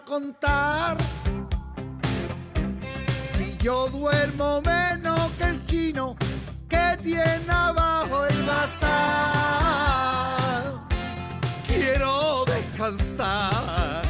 Contar? Si yo duermo menos que el chino que tiene abajo el bazar. Quiero descansar.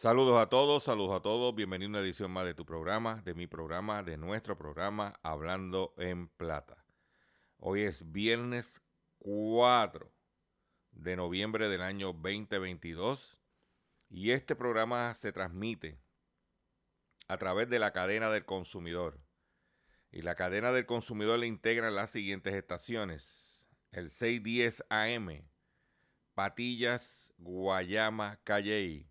Saludos a todos, saludos a todos. Bienvenido a una edición más de tu programa, de mi programa, de nuestro programa Hablando en Plata. Hoy es viernes 4 de noviembre del año 2022 y este programa se transmite a través de la cadena del consumidor. Y la cadena del consumidor le integra las siguientes estaciones. El 610 AM, Patillas, Guayama, Calley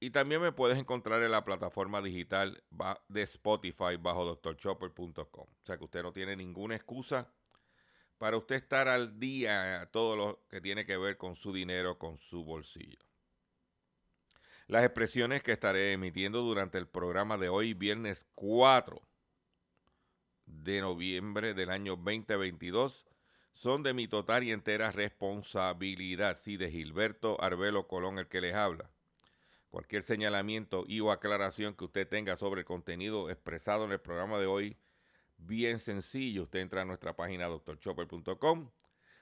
Y también me puedes encontrar en la plataforma digital de Spotify bajo drchopper.com. O sea que usted no tiene ninguna excusa para usted estar al día todo lo que tiene que ver con su dinero, con su bolsillo. Las expresiones que estaré emitiendo durante el programa de hoy, viernes 4 de noviembre del año 2022, son de mi total y entera responsabilidad, sí, de Gilberto Arbelo Colón, el que les habla. Cualquier señalamiento y o aclaración que usted tenga sobre el contenido expresado en el programa de hoy, bien sencillo. Usted entra a nuestra página drchopper.com.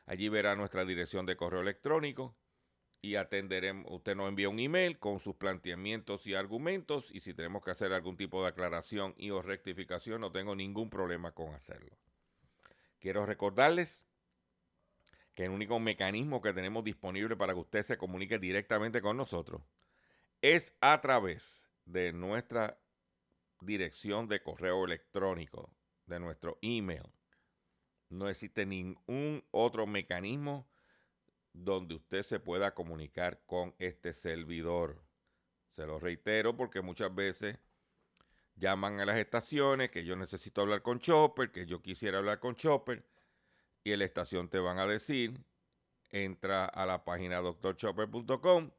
Allí verá nuestra dirección de correo electrónico y atenderemos. Usted nos envía un email con sus planteamientos y argumentos. Y si tenemos que hacer algún tipo de aclaración y o rectificación, no tengo ningún problema con hacerlo. Quiero recordarles que el único mecanismo que tenemos disponible para que usted se comunique directamente con nosotros es a través de nuestra dirección de correo electrónico, de nuestro email. No existe ningún otro mecanismo donde usted se pueda comunicar con este servidor. Se lo reitero porque muchas veces llaman a las estaciones que yo necesito hablar con Chopper, que yo quisiera hablar con Chopper, y en la estación te van a decir entra a la página doctorchopper.com.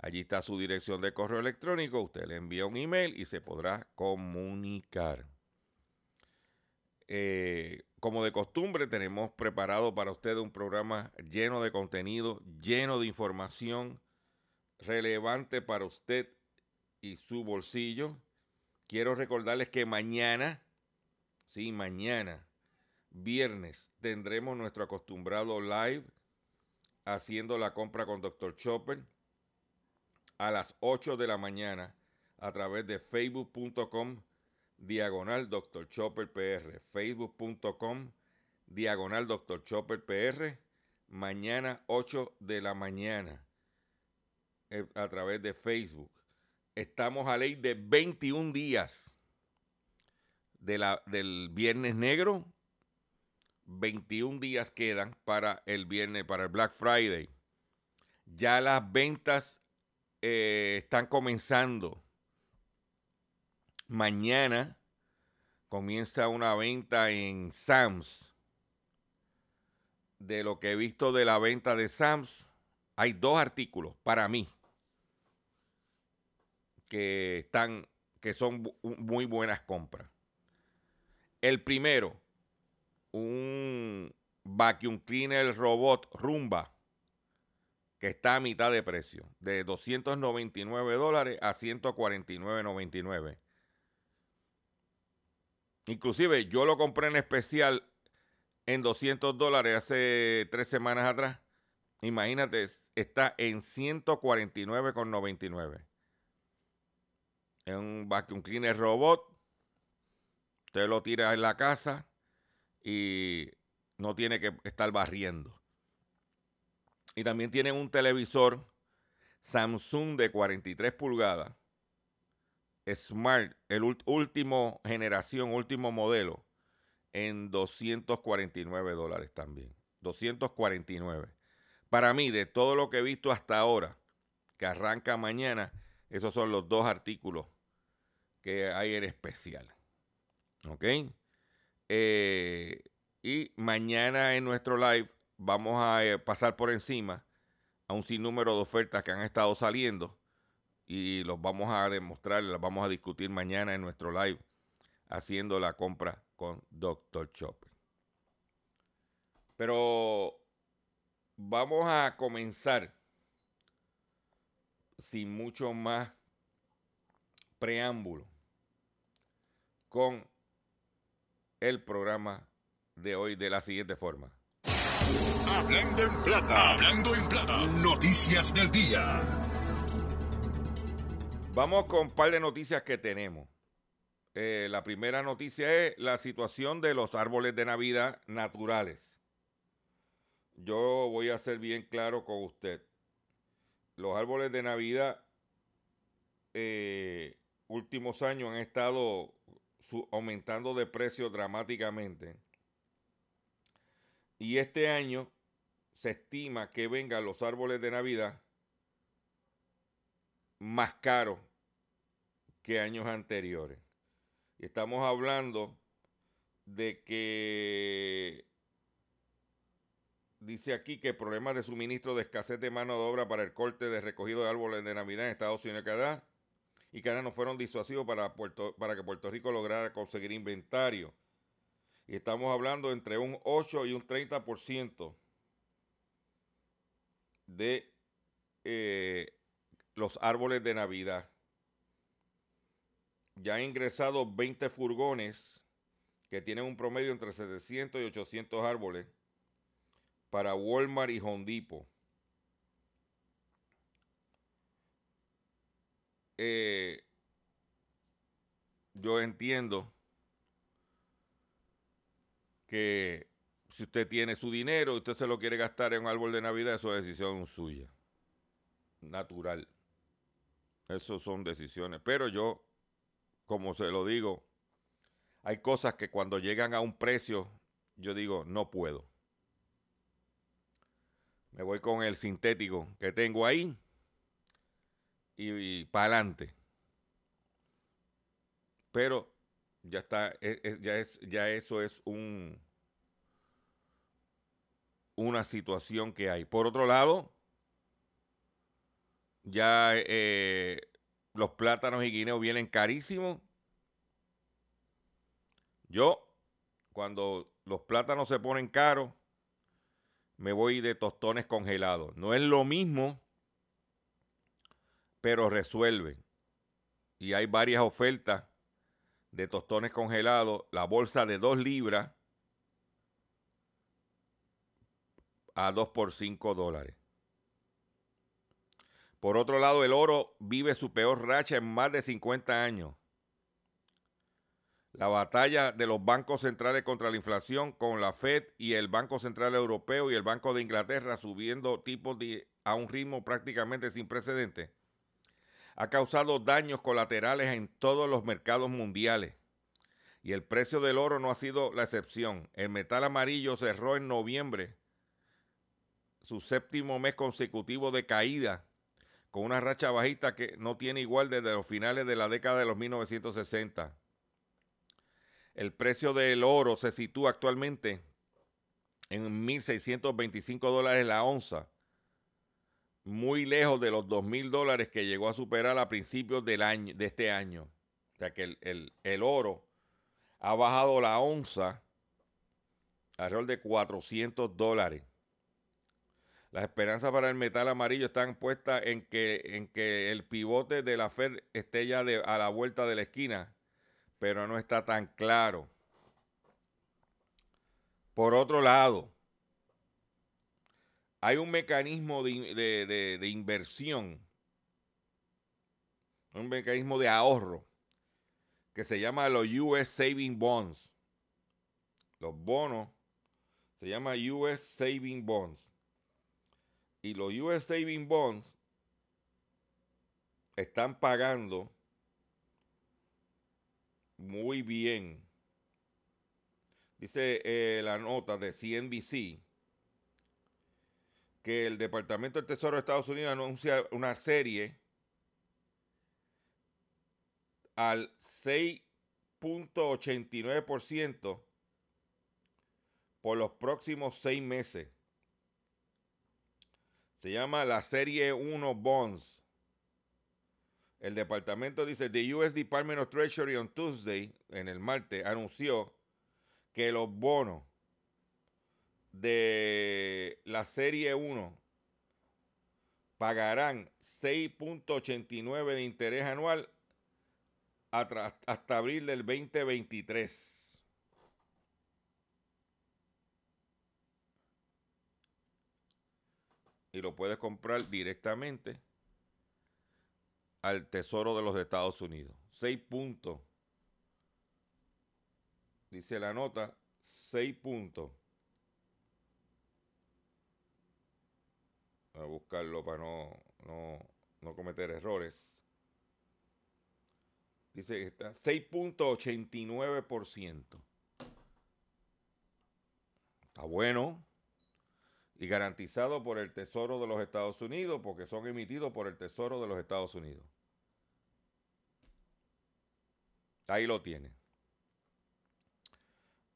Allí está su dirección de correo electrónico. Usted le envía un email y se podrá comunicar. Eh, como de costumbre, tenemos preparado para usted un programa lleno de contenido, lleno de información relevante para usted y su bolsillo. Quiero recordarles que mañana, sí, mañana, viernes, tendremos nuestro acostumbrado live haciendo la compra con Dr. Chopper a las 8 de la mañana a través de facebook.com diagonal Dr. Chopper PR, facebook.com diagonal Dr. Chopper PR, mañana 8 de la mañana eh, a través de Facebook. Estamos a ley de 21 días de la, del Viernes Negro. 21 días quedan para el viernes, para el Black Friday. Ya las ventas eh, están comenzando. Mañana comienza una venta en Sams. De lo que he visto de la venta de Sams, hay dos artículos para mí que están que son muy buenas compras. El primero, un vacuum cleaner robot Rumba que está a mitad de precio, de 299 dólares a 149.99. Inclusive yo lo compré en especial en 200 dólares hace tres semanas atrás. Imagínate, está en 149,99. Es un vacuum cleaner robot. Usted lo tira en la casa y no tiene que estar barriendo. Y también tienen un televisor Samsung de 43 pulgadas. Smart, el último generación, último modelo, en 249 dólares también. 249. Para mí, de todo lo que he visto hasta ahora, que arranca mañana, esos son los dos artículos que hay en especial. ¿Ok? Eh, y mañana en nuestro live vamos a eh, pasar por encima a un sinnúmero de ofertas que han estado saliendo y los vamos a demostrar, las vamos a discutir mañana en nuestro live haciendo la compra con Dr. Chopper. Pero vamos a comenzar sin mucho más preámbulo con el programa de hoy de la siguiente forma. Hablando en plata, hablando en plata, noticias del día. Vamos con un par de noticias que tenemos. Eh, la primera noticia es la situación de los árboles de Navidad naturales. Yo voy a ser bien claro con usted. Los árboles de Navidad eh, últimos años han estado aumentando de precio dramáticamente. Y este año se estima que vengan los árboles de Navidad más caros que años anteriores. Y estamos hablando de que dice aquí que problemas de suministro de escasez de mano de obra para el corte de recogido de árboles de Navidad en Estados Unidos y Canadá y Canadá no fueron disuasivos para, para que Puerto Rico lograra conseguir inventario. Y estamos hablando entre un 8 y un 30% de eh, los árboles de Navidad. Ya han ingresado 20 furgones que tienen un promedio entre 700 y 800 árboles para Walmart y Hondipo. Eh, yo entiendo que si usted tiene su dinero y usted se lo quiere gastar en un árbol de Navidad, eso es decisión suya. Natural. Eso son decisiones. Pero yo, como se lo digo, hay cosas que cuando llegan a un precio, yo digo, no puedo. Me voy con el sintético que tengo ahí y, para adelante. Pero ya está, ya, es, ya eso es un, una situación que hay. Por otro lado, ya eh, los plátanos y guineos vienen carísimos. Yo, cuando los plátanos se ponen caros, me voy de tostones congelados. No es lo mismo, pero resuelve. Y hay varias ofertas de tostones congelados. La bolsa de 2 libras a 2 por 5 dólares. Por otro lado, el oro vive su peor racha en más de 50 años. La batalla de los bancos centrales contra la inflación con la Fed y el Banco Central Europeo y el Banco de Inglaterra subiendo tipos a un ritmo prácticamente sin precedentes ha causado daños colaterales en todos los mercados mundiales. Y el precio del oro no ha sido la excepción. El metal amarillo cerró en noviembre su séptimo mes consecutivo de caída, con una racha bajista que no tiene igual desde los finales de la década de los 1960. El precio del oro se sitúa actualmente en 1.625 dólares la onza, muy lejos de los 2.000 dólares que llegó a superar a principios del año, de este año. O sea que el, el oro ha bajado la onza alrededor de 400 dólares. Las esperanzas para el metal amarillo están puestas en que, en que el pivote de la Fed esté ya a la vuelta de la esquina, pero no está tan claro. Por otro lado, hay un mecanismo de, de inversión, un mecanismo de ahorro que se llama los US Saving Bonds. Los bonos se llama US Saving Bonds. Y los US Saving Bonds están pagando muy bien. Dice eh, la nota de CNBC que el Departamento del Tesoro de Estados Unidos anuncia una serie al 6.89% por los próximos seis meses. Se llama la Serie 1 Bonds. El departamento dice, the US Department of Treasury on Tuesday, en el martes, anunció que los bonos de la Serie 1 pagarán 6.89 de interés anual hasta abril del 2023. Y lo puedes comprar directamente al Tesoro de los Estados Unidos. 6 puntos. Dice la nota, 6 puntos. A buscarlo para no, no, no cometer errores. Dice que está 6.89%. Está bueno. Y garantizado por el Tesoro de los Estados Unidos, porque son emitidos por el Tesoro de los Estados Unidos. Ahí lo tiene.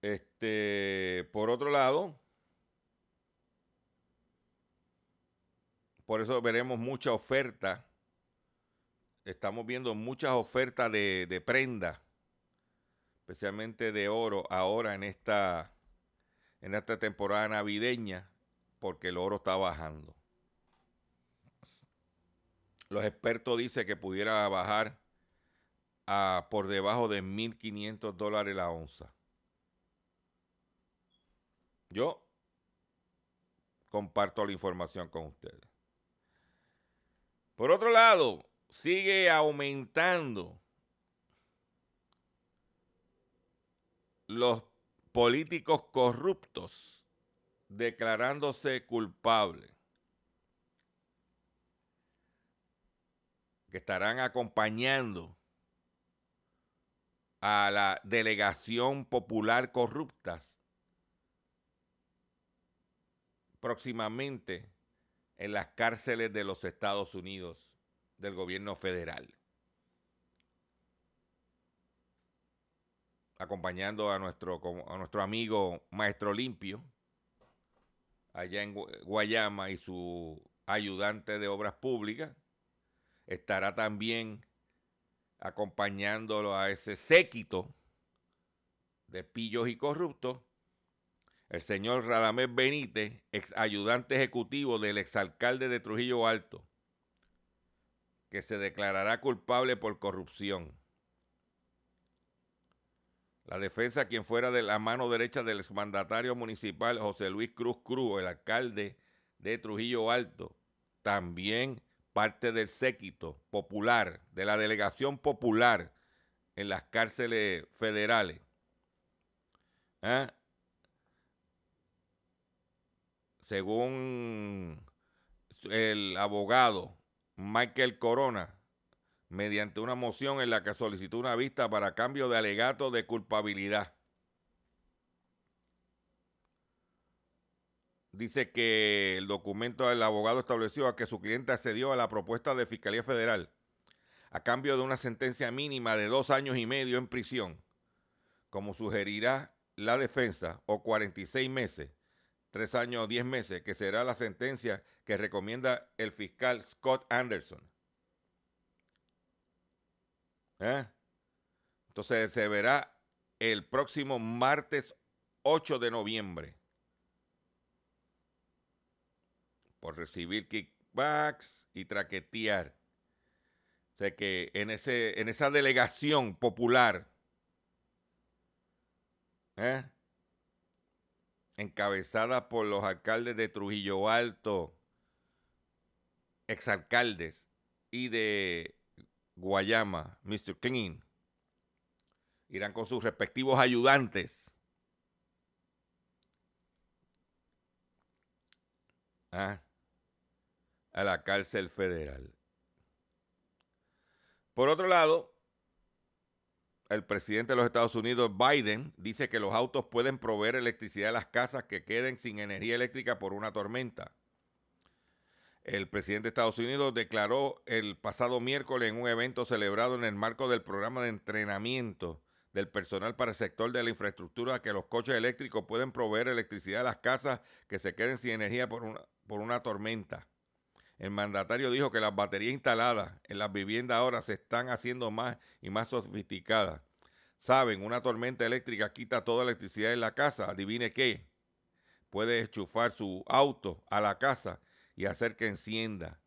Este, por otro lado, por eso veremos mucha oferta estamos viendo muchas ofertas de, prenda, especialmente de oro, ahora en esta, en esta temporada navideña, porque el oro está bajando. Los expertos dicen que pudiera bajar a por debajo de 1.500 dólares la onza. Yo comparto la información con ustedes. Por otro lado, sigue aumentando los políticos corruptos declarándose culpables, que estarán acompañando a la delegación popular corruptas próximamente en las cárceles de los Estados Unidos del gobierno federal. Acompañando a nuestro, a nuestro amigo Maestro Limpio, allá en Guayama y su ayudante de obras públicas. Estará también acompañándolo a ese séquito de pillos y corruptos el señor Radamés Benítez, ex ayudante ejecutivo del exalcalde de Trujillo Alto, que se declarará culpable por corrupción. La defensa, quien fuera de la mano derecha del exmandatario municipal José Luis Cruz Cruz, el alcalde de Trujillo Alto, también parte del séquito popular, de la delegación popular en las cárceles federales. ¿eh? según el abogado Michael Corona, mediante una moción en la que solicitó una vista para cambio de alegato de culpabilidad. Dice que el documento del abogado estableció que su cliente accedió a la propuesta de Fiscalía Federal a cambio de una sentencia mínima de dos años y medio en prisión, como sugerirá la defensa, o 46 meses, tres años o diez meses, que será la sentencia que recomienda el fiscal Scott Anderson. ¿Eh? Entonces se verá el próximo martes 8 de noviembre por recibir kickbacks y traquetear. O sea que en, ese, en esa delegación popular, ¿eh? encabezada por los alcaldes de Trujillo Alto, exalcaldes, y de Guayama, Mr. Clean, irán con sus respectivos ayudantes. Ah, a la cárcel federal. Por otro lado, el presidente de los Estados Unidos, Biden, dice que los autos pueden proveer electricidad a las casas que queden sin energía eléctrica por una tormenta. El presidente de Estados Unidos declaró el pasado miércoles en un evento celebrado en el marco del programa de entrenamiento del personal para el sector de la infraestructura que los coches eléctricos pueden proveer electricidad a las casas que se queden sin energía por una, por una tormenta. El mandatario dijo que las baterías instaladas en las viviendas ahora se están haciendo más y más sofisticadas. Saben, una tormenta eléctrica quita toda electricidad en la casa. Adivine qué. Puede enchufar su auto a la casa y hacer que encienda.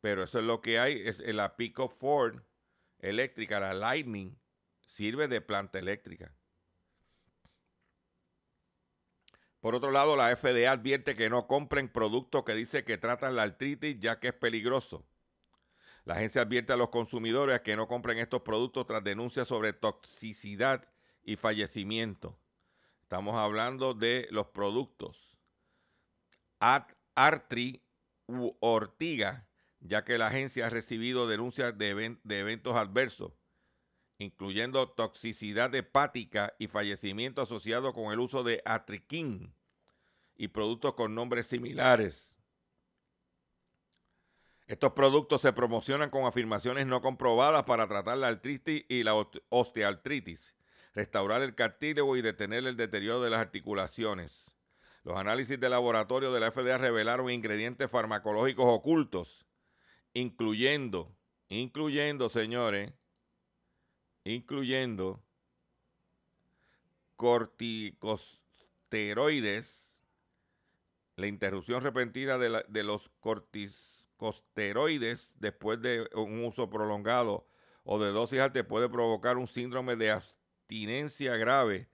Pero eso es lo que hay. Es la Pico Ford eléctrica, la Lightning, sirve de planta eléctrica. Por otro lado, la FDA advierte que no compren productos que dice que tratan la artritis ya que es peligroso. La agencia advierte a los consumidores que no compren estos productos tras denuncias sobre toxicidad y fallecimiento. Estamos hablando de los productos Artri u Ortiga, ya que la agencia ha recibido denuncias de, eventos adversos incluyendo toxicidad hepática y fallecimiento asociado con el uso de atriquín y productos con nombres similares. Estos productos se promocionan con afirmaciones no comprobadas para tratar la artritis y la osteoartritis, restaurar el cartílago y detener el deterioro de las articulaciones. Los análisis de laboratorio de la FDA revelaron ingredientes farmacológicos ocultos, incluyendo, incluyendo, señores, incluyendo corticosteroides, la interrupción repentina de, los corticosteroides después de un uso prolongado o de dosis alta puede provocar un síndrome de abstinencia grave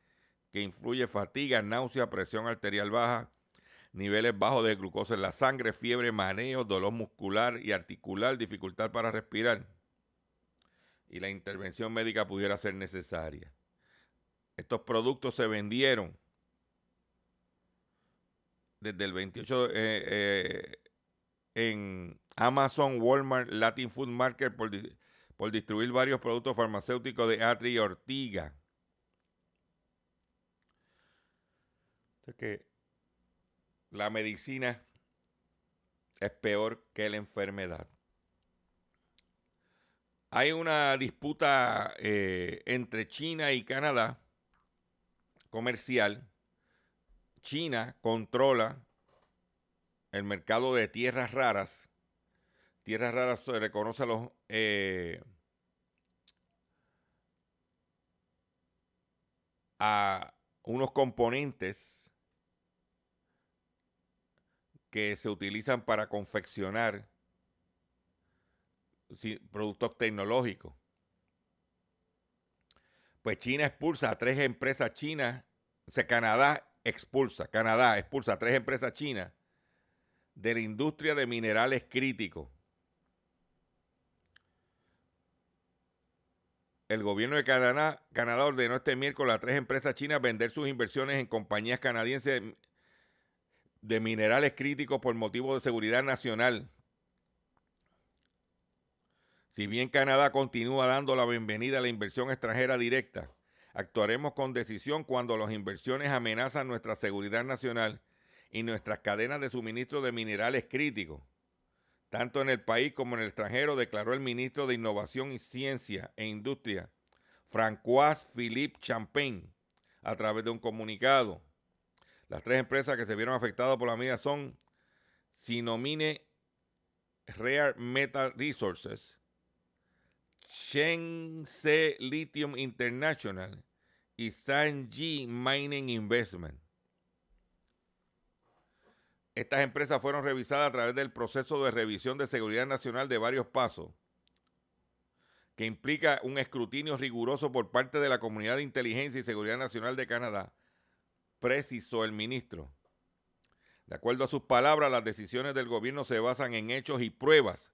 que influye fatiga, náusea, presión arterial baja, niveles bajos de glucosa en la sangre, fiebre, maneo, dolor muscular y articular, dificultad para respirar y la intervención médica pudiera ser necesaria. Estos productos se vendieron desde el 28 eh, eh, en Amazon, Walmart, Latin Food Market por, por distribuir varios productos farmacéuticos de Atri y Ortiga. Que la medicina es peor que la enfermedad. Hay una disputa eh, entre China y Canadá comercial, China controla el mercado de tierras raras. Tierras raras se reconoce a los eh, a unos componentes que se utilizan para confeccionar productos tecnológicos. Pues China expulsa a tres empresas chinas, o sea, Canadá expulsa, Canadá expulsa a tres empresas chinas de la industria de minerales críticos. El gobierno de Canadá, Canadá ordenó este miércoles a tres empresas chinas vender sus inversiones en compañías canadienses de minerales críticos por motivo de seguridad nacional. Si bien Canadá continúa dando la bienvenida a la inversión extranjera directa, actuaremos con decisión cuando las inversiones amenazan nuestra seguridad nacional y nuestras cadenas de suministro de minerales críticos, tanto en el país como en el extranjero, declaró el ministro de Innovación y Ciencia e Industria, Francois Philippe Champagne, a través de un comunicado. Las tres empresas que se vieron afectadas por la medida son Sinomine Rare Metal Resources, Shenzhen Lithium International y Sanji Mining Investment. Estas empresas fueron revisadas a través del proceso de revisión de seguridad nacional de varios pasos, que implica un escrutinio riguroso por parte de la Comunidad de Inteligencia y Seguridad Nacional de Canadá, precisó el ministro. De acuerdo a sus palabras, las decisiones del gobierno se basan en hechos y pruebas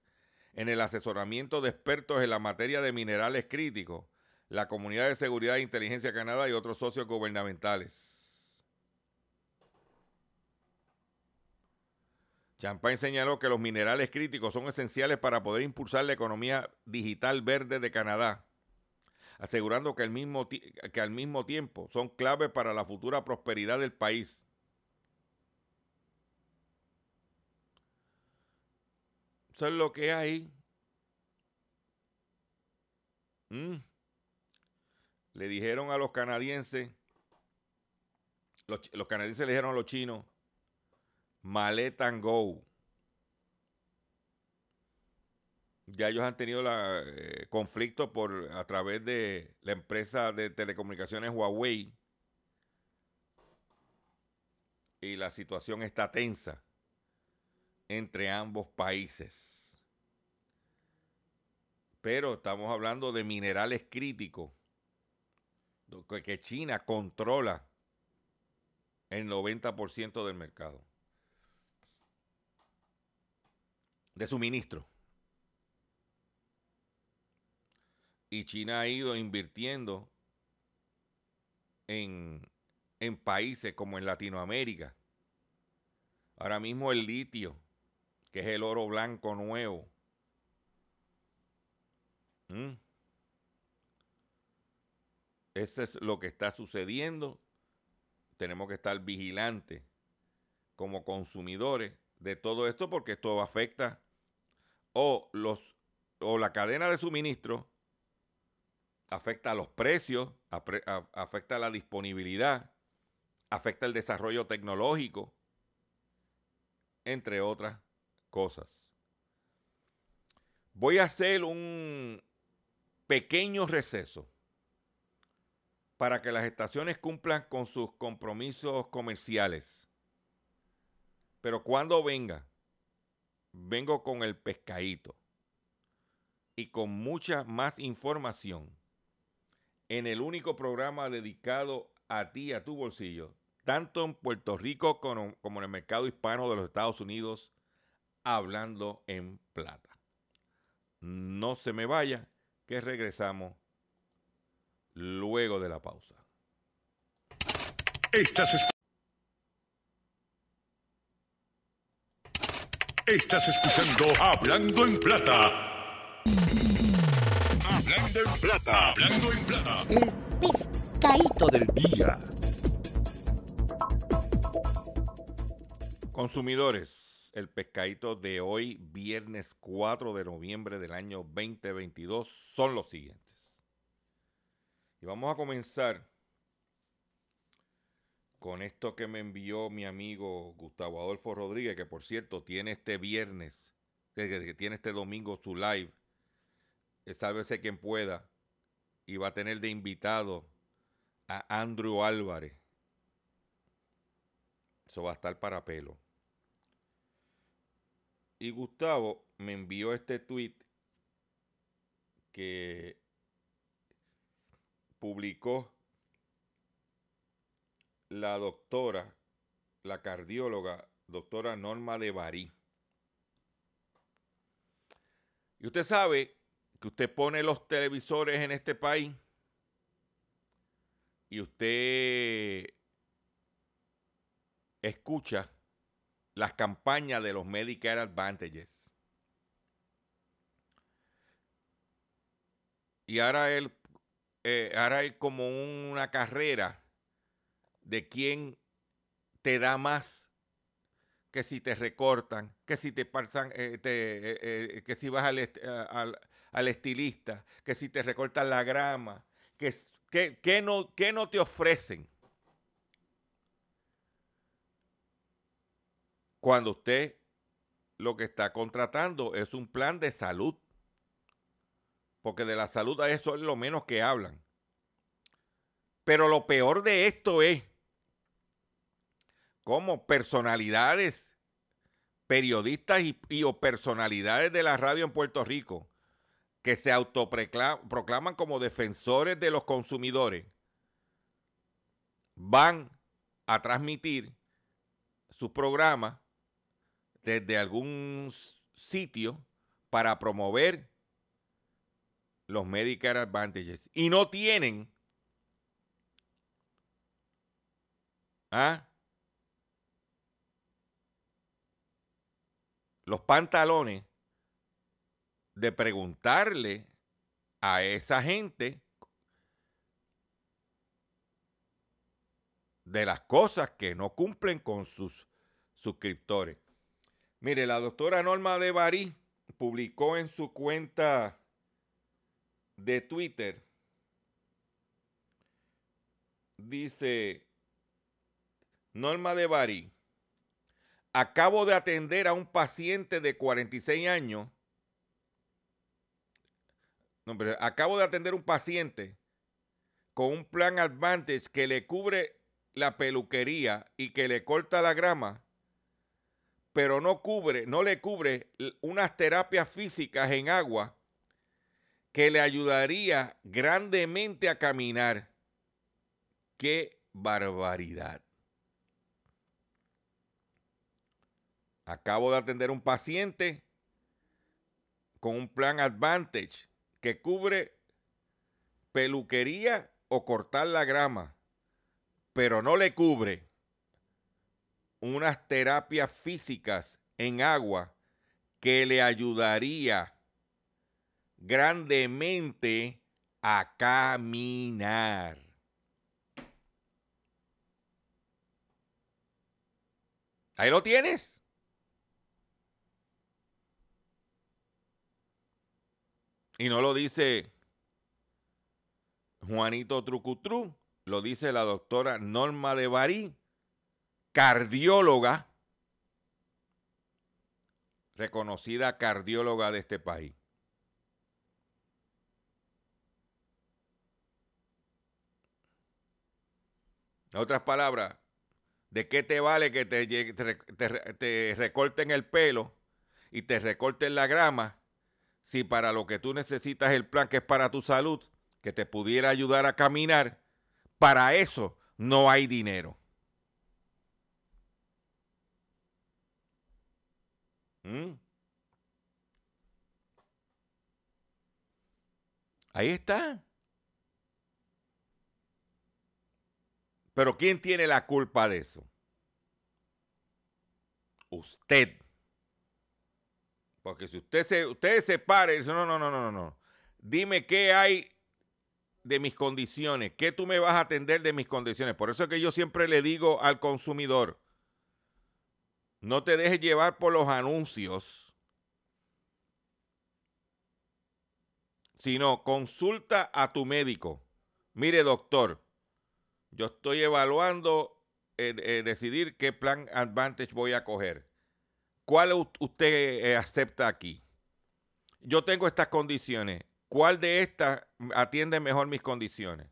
en el asesoramiento de expertos en la materia de minerales críticos, la Comunidad de Seguridad e Inteligencia Canadá y otros socios gubernamentales. Champagne señaló que los minerales críticos son esenciales para poder impulsar la economía digital verde de Canadá, asegurando que al mismo, que al mismo tiempo son clave para la futura prosperidad del país. Eso es lo que hay. Mm. Le dijeron a los canadienses, los, canadienses le dijeron a los chinos, maleta go. Ya ellos han tenido la, eh, conflicto por, a través de la empresa de telecomunicaciones Huawei. Y la situación está tensa entre ambos países. Pero estamos hablando de minerales críticos, que China controla el 90% del mercado de suministro. Y China ha ido invirtiendo en, en países como en Latinoamérica. Ahora mismo el litio que es el oro blanco nuevo. ¿Mm? Eso es lo que está sucediendo. Tenemos que estar vigilantes como consumidores de todo esto porque esto afecta o los o la cadena de suministro afecta a los precios, afecta a la disponibilidad, afecta el desarrollo tecnológico, entre otras cosas. Voy a hacer un pequeño receso para que las estaciones cumplan con sus compromisos comerciales. Pero cuando venga, vengo con el pescadito y con mucha más información en el único programa dedicado a ti, a tu bolsillo, tanto en Puerto Rico como, en el mercado hispano de los Estados Unidos Hablando en Plata. No se me vaya, que regresamos luego de la pausa. Estás escuchando Hablando en Plata. Hablando en Plata. Hablando en Plata. El pescadito del día. Consumidores el pescadito de hoy, viernes 4 de noviembre del año 2022, son los siguientes. Y vamos a comenzar con esto que me envió mi amigo Gustavo Adolfo Rodríguez, que por cierto tiene este viernes, que, tiene este domingo su live, sálvese quien pueda, y va a tener de invitado a Andrew Álvarez. Eso va a estar para pelo. Y Gustavo me envió este tweet que publicó la doctora, la cardióloga, doctora Norma de Barí. Y usted sabe que usted pone los televisores en este país y usted escucha las campañas de los Medicare Advantages. Y ahora él, eh, ahora como una carrera de quién te da más que si te recortan, que si te pasan, eh, eh, que si vas al, estilista, que si te recortan la grama, que, que, no, que no te ofrecen. Cuando usted lo que está contratando es un plan de salud. Porque de la salud a eso es lo menos que hablan. Pero lo peor de esto es como personalidades, periodistas y, o personalidades de la radio en Puerto Rico que se autoproclaman como defensores de los consumidores, van a transmitir su programa desde algún sitio para promover los Medicare Advantages. Y no tienen ¿ah? los pantalones de preguntarle a esa gente de las cosas que no cumplen con sus suscriptores. Mire, la doctora Norma de Barí publicó en su cuenta de Twitter, dice Norma de Barí, acabo de atender a un paciente de 46 años. Acabo de atender un paciente con un plan Advantage que le cubre la peluquería y que le corta la grama, pero no cubre, no le cubre unas terapias físicas en agua que le ayudaría grandemente a caminar. ¡Qué barbaridad! Acabo de atender un paciente con un plan Advantage que cubre peluquería o cortar la grama, pero no le cubre unas terapias físicas en agua que le ayudaría grandemente a caminar. Ahí lo tienes. Y no lo dice Juanito Trucutru, lo dice la doctora Norma de Barí, cardióloga, reconocida cardióloga de este país. En otras palabras, ¿de qué te vale que te, te, te recorten el pelo y te recorten la grama si para lo que tú necesitas el plan que es para tu salud, que te pudiera ayudar a caminar, para eso no hay dinero. ¿Mm? Ahí está. Pero ¿quién tiene la culpa de eso? Usted. Porque si usted se, usted se para dice, no, no, no, no, no, dime qué hay de mis condiciones, qué tú me vas a atender de mis condiciones. Por eso es que yo siempre le digo al consumidor, no te dejes llevar por los anuncios, sino consulta a tu médico. Mire, doctor, yo estoy evaluando eh, eh, decidir qué plan Advantage voy a coger. ¿Cuál usted eh, acepta aquí? Yo tengo estas condiciones. ¿Cuál de estas atiende mejor mis condiciones?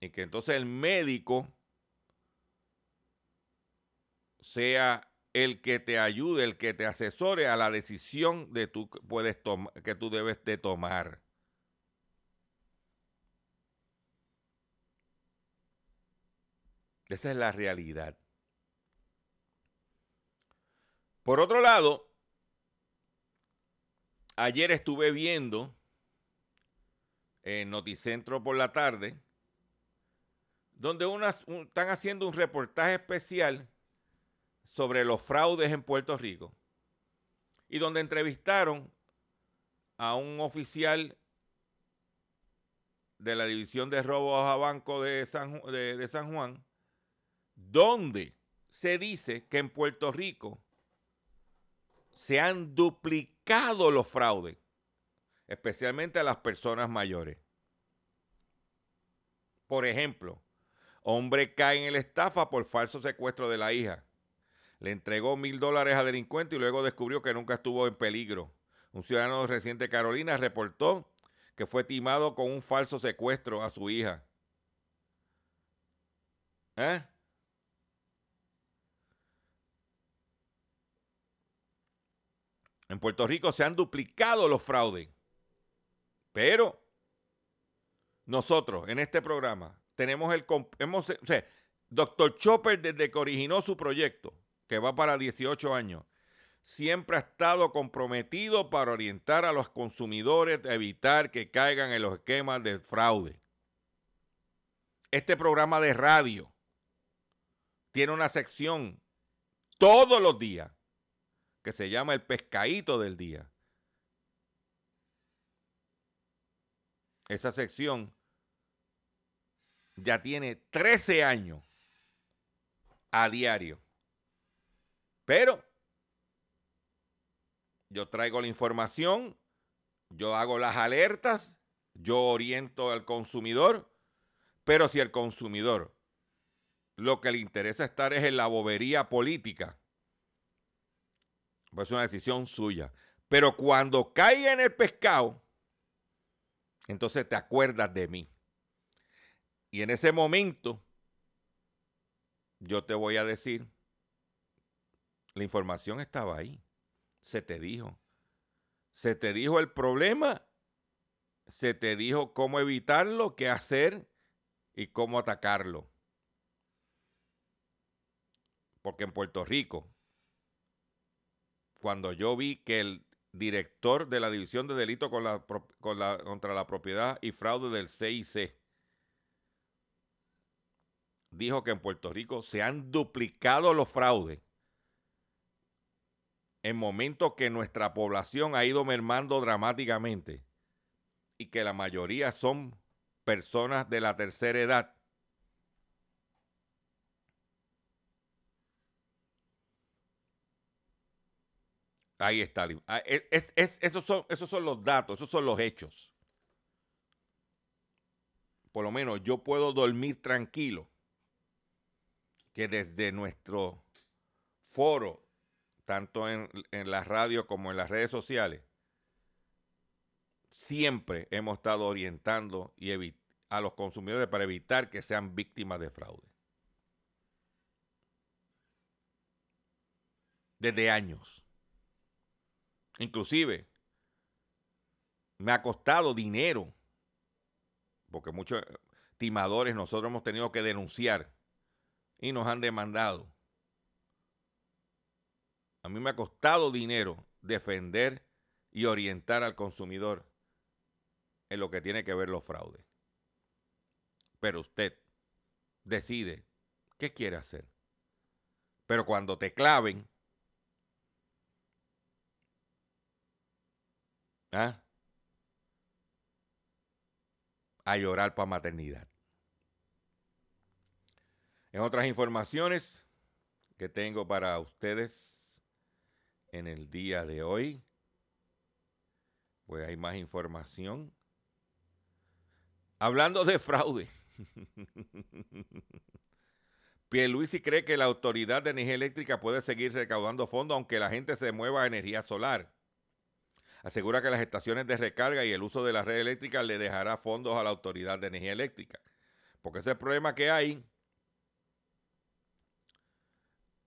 Y que entonces el médico sea el que te ayude, el que te asesore a la decisión que tú debes de tomar. Esa es la realidad. Por otro lado, ayer estuve viendo en Noticentro por la tarde, donde unas, están haciendo un reportaje especial sobre los fraudes en Puerto Rico y donde entrevistaron a un oficial de la División de Robos a Banco de San, de San Juan, donde se dice que en Puerto Rico se han duplicado los fraudes, especialmente a las personas mayores. Por ejemplo, hombre cae en la estafa por falso secuestro de la hija. Le entregó mil dólares a delincuente y luego descubrió que nunca estuvo en peligro. Un ciudadano reciente de Carolina reportó que fue timado con un falso secuestro a su hija. ¿Eh? En Puerto Rico se han duplicado los fraudes. Pero nosotros en este programa tenemos el... Hemos, o sea, Dr. Chopper desde que originó su proyecto, que va para 18 años, siempre ha estado comprometido para orientar a los consumidores a evitar que caigan en los esquemas de fraude. Este programa de radio tiene una sección todos los días que se llama el pescadito del día. Esa sección ya tiene 13 años a diario. Pero yo traigo la información, yo hago las alertas, yo oriento al consumidor, pero si el consumidor lo que le interesa estar es en la bobería política, pues es una decisión suya. Pero cuando caiga en el pescado, entonces te acuerdas de mí. Y en ese momento, yo te voy a decir, la información estaba ahí. Se te dijo. Se te dijo el problema. Se te dijo cómo evitarlo, qué hacer y cómo atacarlo. Porque en Puerto Rico cuando yo vi que el director de la División de Delito contra la Propiedad y Fraude del CIC dijo que en Puerto Rico se han duplicado los fraudes en momentos que nuestra población ha ido mermando dramáticamente y que la mayoría son personas de la tercera edad Ahí está. Ah, es, esos, son, esos son los datos, esos son los hechos. Por lo menos yo puedo dormir tranquilo que desde nuestro foro, tanto en, en la radio como en las redes sociales, siempre hemos estado orientando y a los consumidores para evitar que sean víctimas de fraude. Desde años. Inclusive, me ha costado dinero, porque muchos timadores nosotros hemos tenido que denunciar y nos han demandado. A mí me ha costado dinero defender y orientar al consumidor en lo que tiene que ver los fraudes. Pero usted decide qué quiere hacer. Pero cuando te claven, ¿Ah? A llorar para maternidad. En otras informaciones que tengo para ustedes en el día de hoy, pues hay más información. Hablando de fraude. Pierluisi cree que la Autoridad de Energía Eléctrica puede seguir recaudando fondos aunque la gente se mueva a energía solar. Asegura que las estaciones de recarga y el uso de la red eléctrica le dejará fondos a la Autoridad de Energía Eléctrica. Porque ese es el problema que hay,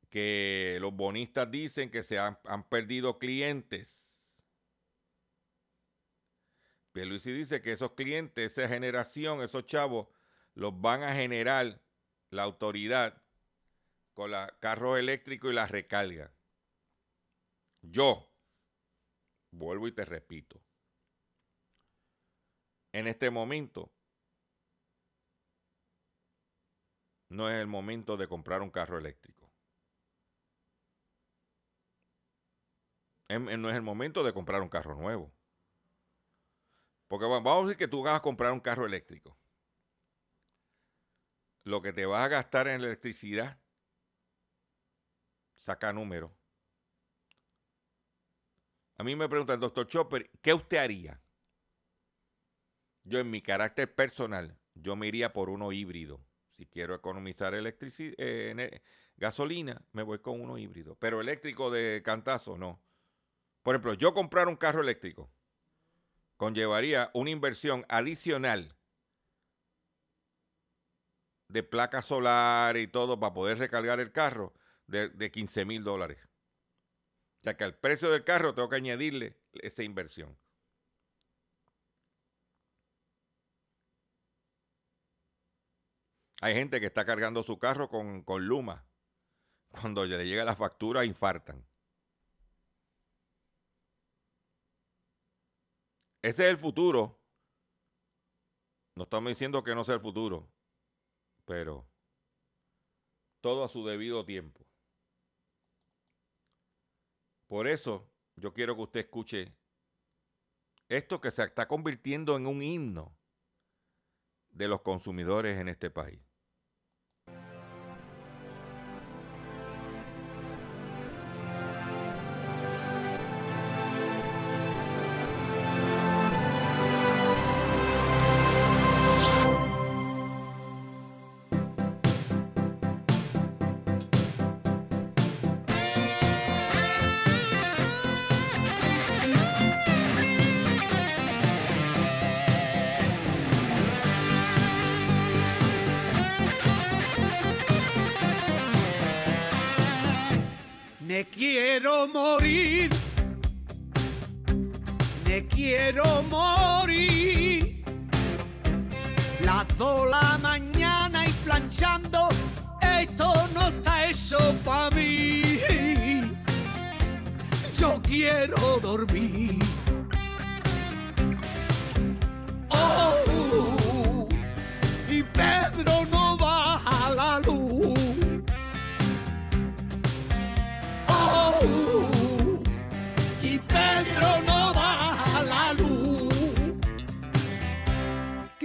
que los bonistas dicen que se han, han perdido clientes. Pierluisi dice que esos clientes, esa generación, esos chavos, los van a generar la autoridad con la carro eléctrico y la recarga. Yo, vuelvo y te repito, en este momento no es el momento de comprar un carro eléctrico. No es el momento de comprar un carro nuevo. Porque vamos a decir que tú vas a comprar un carro eléctrico lo que te vas a gastar en electricidad, saca número. A mí me preguntan, doctor Chopper, ¿qué usted haría? Yo en mi carácter personal, yo me iría por uno híbrido. Si quiero economizar electricidad, eh, gasolina, me voy con uno híbrido. Pero eléctrico de cantazo, no. Por ejemplo, yo comprar un carro eléctrico conllevaría una inversión adicional de placa solar y todo para poder recargar el carro de, de 15 mil dólares. Sea que al precio del carro tengo que añadirle esa inversión. Hay gente que está cargando su carro con, con Luma. Cuando le llega la factura, infartan. Ese es el futuro. No estamos diciendo que no sea el futuro pero todo a su debido tiempo. Por eso yo quiero que usted escuche esto que se está convirtiendo en un himno de los consumidores en este país. Quiero morir. Las la mañana y planchando, esto no está eso para mí. Yo quiero dormir.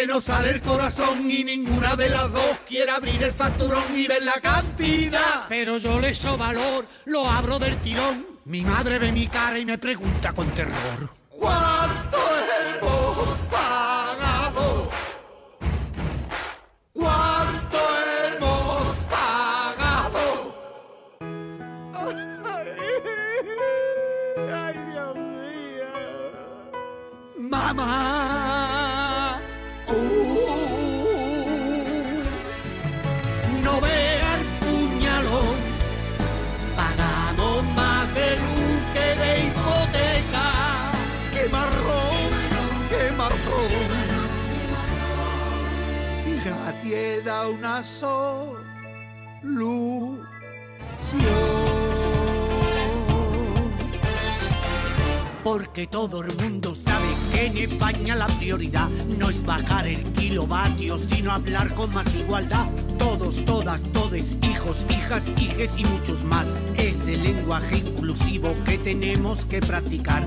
Se nos sale el corazón y ninguna de las dos quiere abrir el facturón y ver la cantidad. Pero yo le so valor, lo abro del tirón. Mi madre ve mi cara y me pregunta con terror. ¿Cuánto hemos pagado? ¿Cuánto hemos pagado? Ay, Dios mío. Mamá. Una solución. Porque todo el mundo sabe que en España la prioridad no es bajar el kilovatio, sino hablar con más igualdad. Todos, todas, todes, hijos, hijas, hijes y muchos más. Es el lenguaje inclusivo que tenemos que practicar.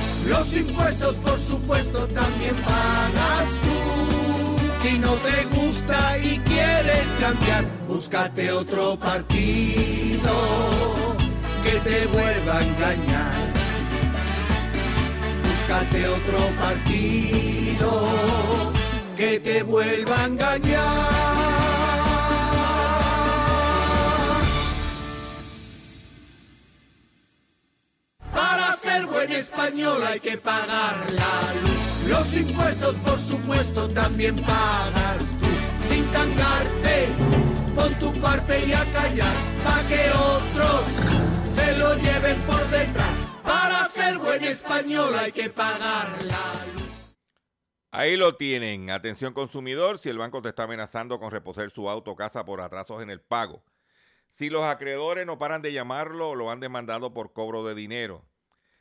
Los impuestos, por supuesto, también pagas tú. Si no te gusta y quieres cambiar, búscate otro partido que te vuelva a engañar búscate otro partido que te vuelva a engañar. Ser buen español hay que pagar la luz. Los impuestos, por supuesto, también pagas tú. Sin tangarte, pon tu parte y a callar, pa' que otros se lo lleven por detrás. Para ser buen español hay que pagar la luz. Ahí lo tienen. Atención consumidor, si el banco te está amenazando con reposer su auto o casa por atrasos en el pago. Si los acreedores no paran de llamarlo lo han demandado por cobro de dinero.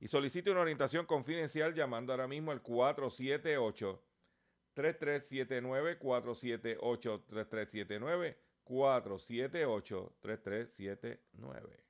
y solicite una orientación confidencial llamando ahora mismo al 478 3379 478 3379 478 3379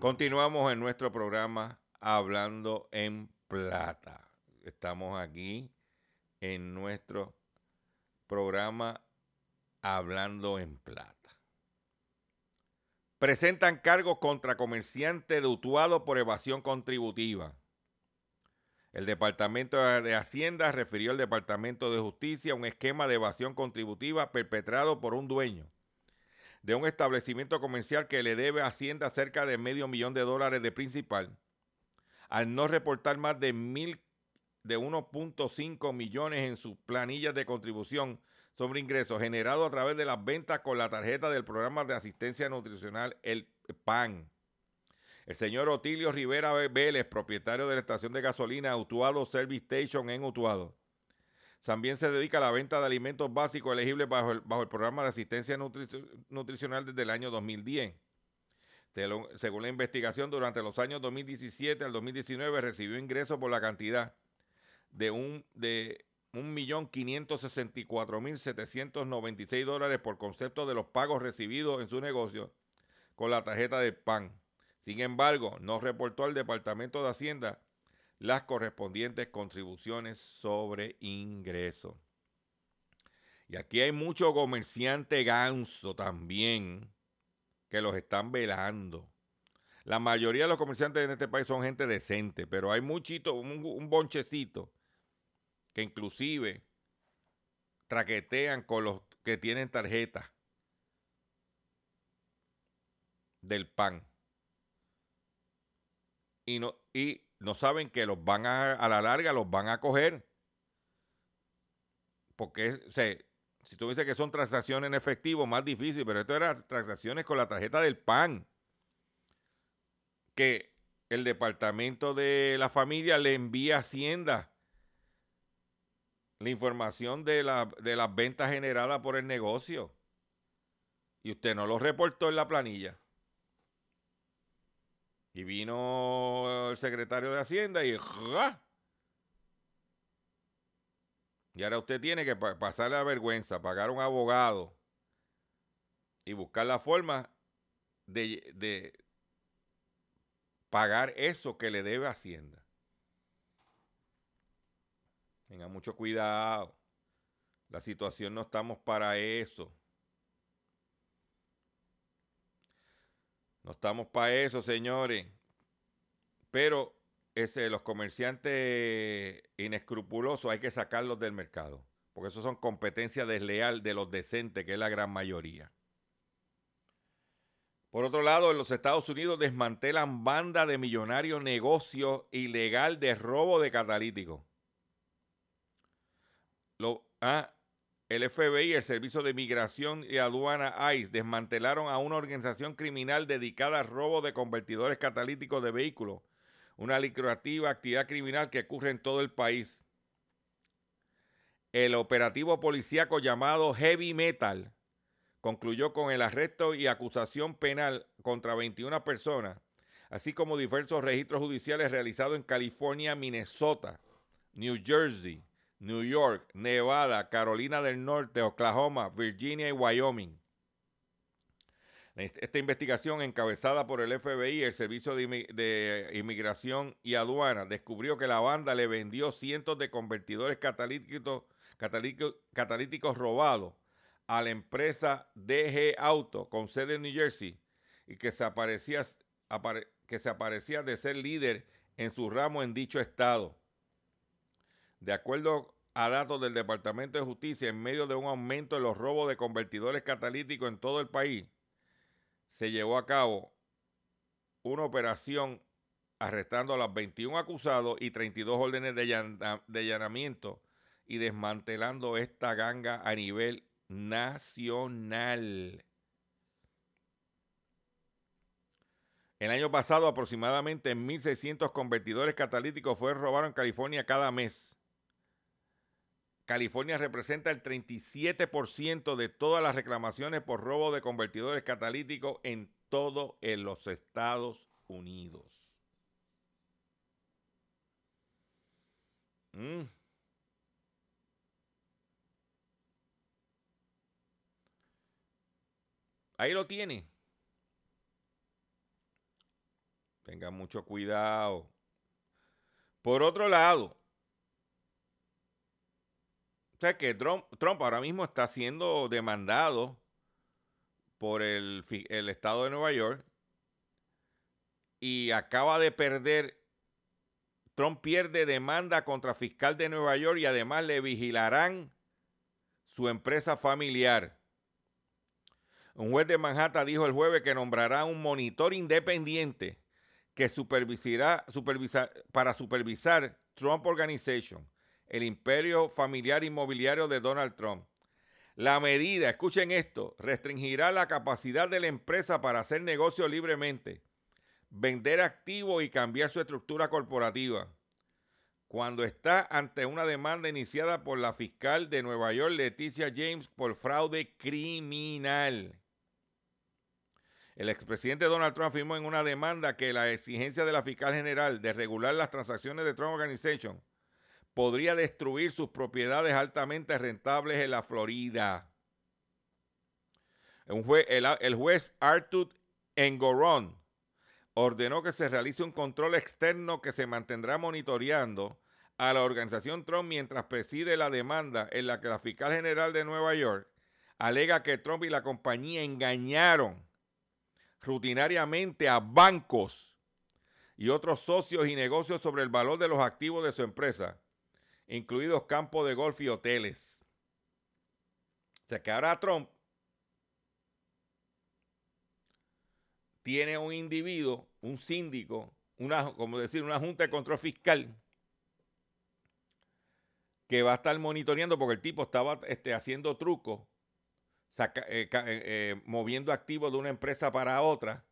Continuamos en nuestro programa Hablando en Plata. Estamos aquí en nuestro programa Hablando en Plata. Presentan cargos contra comerciante de por evasión contributiva. El Departamento de Hacienda refirió al Departamento de Justicia un esquema de evasión contributiva perpetrado por un dueño de un establecimiento comercial que le debe a Hacienda cerca de medio millón de dólares de principal, al no reportar más de mil de 1.5 millones en sus planillas de contribución sobre ingresos generados a través de las ventas con la tarjeta del programa de asistencia nutricional, el PAN. El señor Otilio Rivera Vélez, propietario de la estación de gasolina Utuado Service Station en Utuado, también se dedica a la venta de alimentos básicos elegibles bajo el, programa de asistencia nutri- nutricional desde el año 2010. De lo- según la investigación, durante los años 2017 al 2019 recibió ingresos por la cantidad de un de 1.564.796 dólares por concepto de los pagos recibidos en su negocio con la tarjeta de PAN. Sin embargo, no reportó al Departamento de Hacienda las correspondientes contribuciones sobre ingresos. Y aquí hay mucho comerciante ganso también que los están velando. La mayoría de los comerciantes en este país son gente decente, pero hay muchito, un, bonchecito que inclusive traquetean con los que tienen tarjeta del PAN. Y no, y no saben que los van a, a la larga, los van a coger. Porque se, si tú dices que son transacciones en efectivo, más difícil, pero esto era transacciones con la tarjeta del PAN. Que el departamento de la familia le envía a Hacienda la información de, de las ventas generadas por el negocio. Y usted no lo reportó en la planilla. Y vino el secretario de Hacienda y... Y ahora usted tiene que pasar la vergüenza, pagar un abogado y buscar la forma de, de pagar eso que le debe Hacienda. Tenga mucho cuidado. La situación no estamos para eso. Estamos para eso, señores. Pero ese, los comerciantes inescrupulosos hay que sacarlos del mercado. Porque eso son competencia desleal de los decentes, que es la gran mayoría. Por otro lado, en los Estados Unidos desmantelan banda de millonarios negocio ilegal de robo de catalíticos. Lo, ah, el FBI, el Servicio de Migración y Aduana ICE, desmantelaron a una organización criminal dedicada al robo de convertidores catalíticos de vehículos una lucrativa actividad criminal que ocurre en todo el país. El operativo policíaco llamado Heavy Metal concluyó con el arresto y acusación penal contra 21 personas, así como diversos registros judiciales realizados en California, Minnesota, New Jersey, New York, Nevada, Carolina del Norte, Oklahoma, Virginia y Wyoming. Esta investigación encabezada por el FBI, el Servicio de Inmigración y Aduana, descubrió que la banda le vendió cientos de convertidores catalíticos, catalíticos, robados a la empresa DG Auto con sede en New Jersey y que se, aparecía, que se aparecía de ser líder en su ramo en dicho estado. De acuerdo a datos del Departamento de Justicia, en medio de un aumento de los robos de convertidores catalíticos en todo el país, se llevó a cabo una operación arrestando a los 21 acusados y 32 órdenes de, allanamiento y desmantelando esta ganga a nivel nacional. El año pasado aproximadamente 1.600 convertidores catalíticos fueron robados en California cada mes. California representa el 37% de todas las reclamaciones por robo de convertidores catalíticos en todos los Estados Unidos. Mm. Ahí lo tiene. Tengan mucho cuidado. Por otro lado, o sea que Trump, ahora mismo está siendo demandado por el, estado de Nueva York y acaba de perder. Trump pierde demanda contra fiscal de Nueva York y además le vigilarán su empresa familiar. Un juez de Manhattan dijo el jueves que nombrará un monitor independiente que supervisará, supervisar, para supervisar Trump Organization el imperio familiar inmobiliario de Donald Trump. La medida, escuchen esto, restringirá la capacidad de la empresa para hacer negocio libremente, vender activos y cambiar su estructura corporativa. Cuando está ante una demanda iniciada por la fiscal de Nueva York, Leticia James, por fraude criminal. El expresidente Donald Trump afirmó en una demanda que la exigencia de la fiscal general de regular las transacciones de Trump Organization podría destruir sus propiedades altamente rentables en la Florida. el, juez Arthur Engoron ordenó que se realice un control externo que se mantendrá monitoreando a la organización Trump mientras preside la demanda en la que la fiscal general de Nueva York alega que Trump y la compañía engañaron rutinariamente a bancos y otros socios y negocios sobre el valor de los activos de su empresa incluidos campos de golf y hoteles. O sea que ahora Trump tiene un individuo, un síndico, una, como decir, una junta de control fiscal que va a estar monitoreando porque el tipo estaba este, haciendo trucos, eh, eh, moviendo activos de una empresa para otra.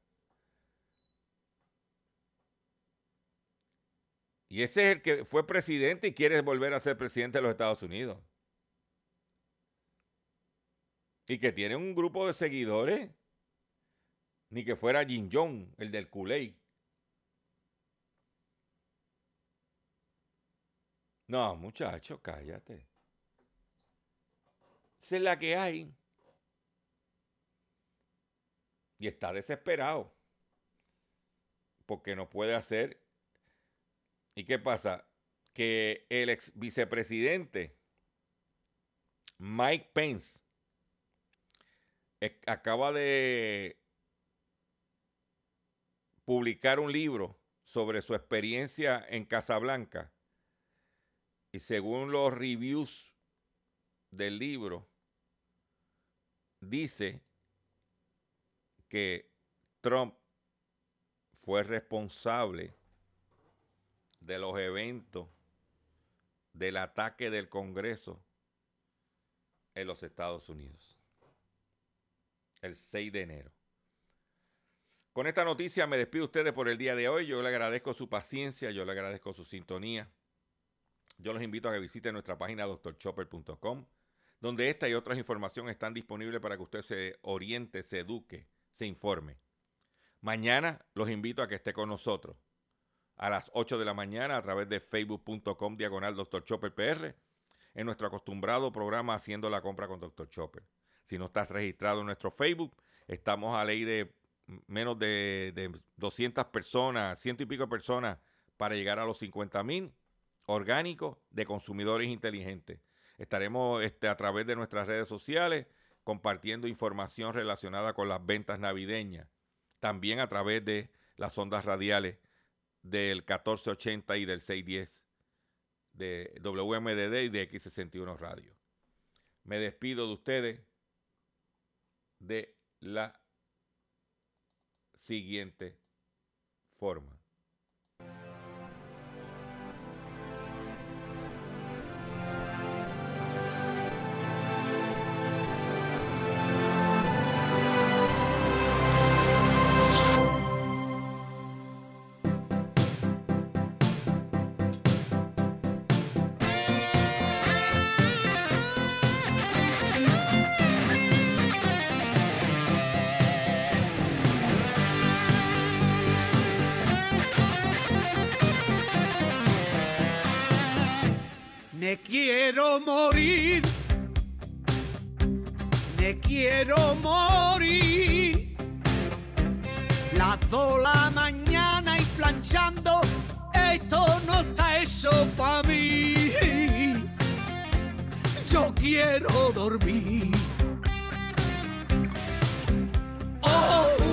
Y ese es el que fue presidente y quiere volver a ser presidente de los Estados Unidos. Y que tiene un grupo de seguidores. Ni que fuera Jin Jong, el del Kool-Aid. No, muchacho, cállate. Esa es la que hay. Y está desesperado. Porque no puede hacer. ¿Y qué pasa? Que el ex vicepresidente Mike Pence acaba de publicar un libro sobre su experiencia en Casablanca y según los reviews del libro, dice que Trump fue responsable de los eventos del ataque del Congreso en los Estados Unidos el 6 de enero. Con esta noticia me despido ustedes por el día de hoy. Yo le agradezco su paciencia, yo le agradezco su sintonía. Yo los invito a que visiten nuestra página doctorchopper.com, donde esta y otras informaciones están disponibles para que usted se oriente, se eduque, se informe. Mañana los invito a que esté con nosotros a las 8 de la mañana a través de facebook.com diagonal Dr. Chopper PR en nuestro acostumbrado programa Haciendo la compra con Dr. Chopper. Si no estás registrado en nuestro Facebook, estamos a ley de menos de, de 200 personas, ciento y pico personas para llegar a los 50 mil orgánico de consumidores inteligentes. Estaremos este, a través de nuestras redes sociales compartiendo información relacionada con las ventas navideñas. También a través de las ondas radiales del 1480 y del 610 de WMDD y de X61 Radio. Me despido de ustedes de la siguiente forma. Quiero morir, me quiero morir. Las dos la mañana y planchando, esto no está eso para mí. Yo quiero dormir. Oh,